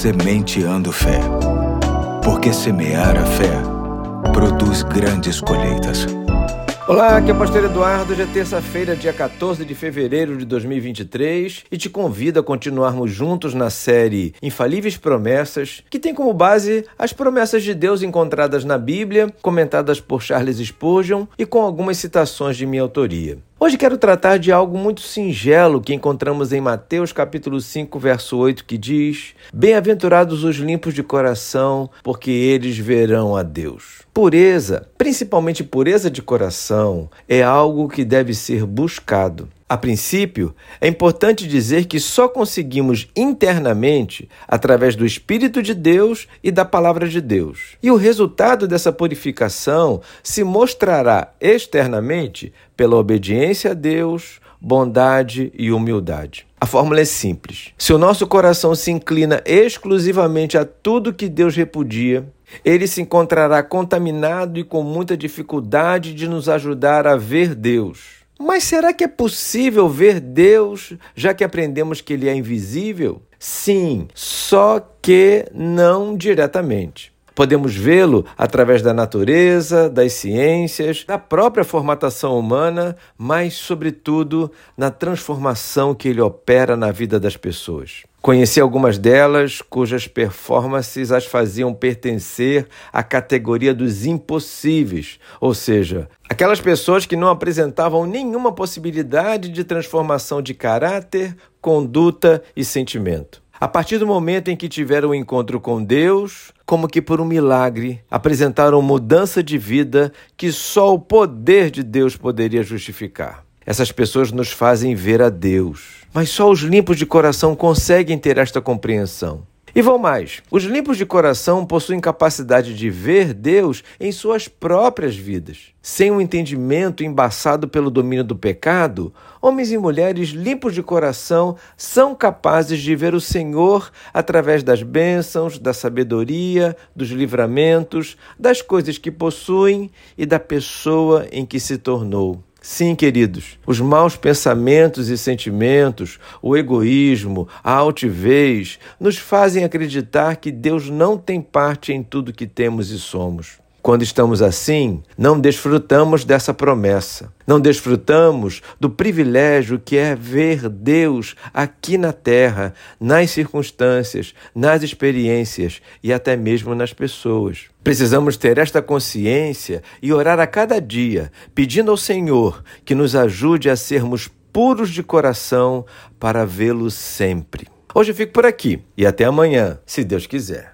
Sementeando Fé. Porque semear a fé produz grandes colheitas. Olá, aqui é o Pastor Eduardo. Hoje é terça-feira, dia 14 de fevereiro de 2023 e te convido a continuarmos juntos na série Infalíveis Promessas, que tem como base as promessas de Deus encontradas na Bíblia, comentadas por Charles Spurgeon e com algumas citações de minha autoria. Hoje quero tratar de algo muito singelo que encontramos em Mateus capítulo 5, verso 8, que diz: Bem-aventurados os limpos de coração, porque eles verão a Deus. Pureza, principalmente pureza de coração, é algo que deve ser buscado. A princípio, é importante dizer que só conseguimos internamente através do Espírito de Deus e da Palavra de Deus. E o resultado dessa purificação se mostrará externamente pela obediência a Deus, bondade e humildade. A fórmula é simples. Se o nosso coração se inclina exclusivamente a tudo que Deus repudia, ele se encontrará contaminado e com muita dificuldade de nos ajudar a ver Deus. Mas será que é possível ver Deus, já que aprendemos que ele é invisível? Sim, só que não diretamente. Podemos vê-lo através da natureza, das ciências, da própria formatação humana, mas, sobretudo, na transformação que ele opera na vida das pessoas. Conheci algumas delas cujas performances as faziam pertencer à categoria dos impossíveis, ou seja, aquelas pessoas que não apresentavam nenhuma possibilidade de transformação de caráter, conduta e sentimento. A partir do momento em que tiveram o um encontro com Deus, como que por um milagre, apresentaram mudança de vida que só o poder de Deus poderia justificar. Essas pessoas nos fazem ver a Deus. Mas só os limpos de coração conseguem ter esta compreensão. E vão mais: os limpos de coração possuem capacidade de ver Deus em suas próprias vidas. Sem um entendimento embaçado pelo domínio do pecado, homens e mulheres limpos de coração são capazes de ver o Senhor através das bênçãos, da sabedoria, dos livramentos, das coisas que possuem e da pessoa em que se tornou. Sim, queridos, os maus pensamentos e sentimentos, o egoísmo, a altivez, nos fazem acreditar que Deus não tem parte em tudo que temos e somos. Quando estamos assim, não desfrutamos dessa promessa. Não desfrutamos do privilégio que é ver Deus aqui na terra, nas circunstâncias, nas experiências e até mesmo nas pessoas. Precisamos ter esta consciência e orar a cada dia, pedindo ao Senhor que nos ajude a sermos puros de coração para vê-lo sempre. Hoje eu fico por aqui e até amanhã, se Deus quiser.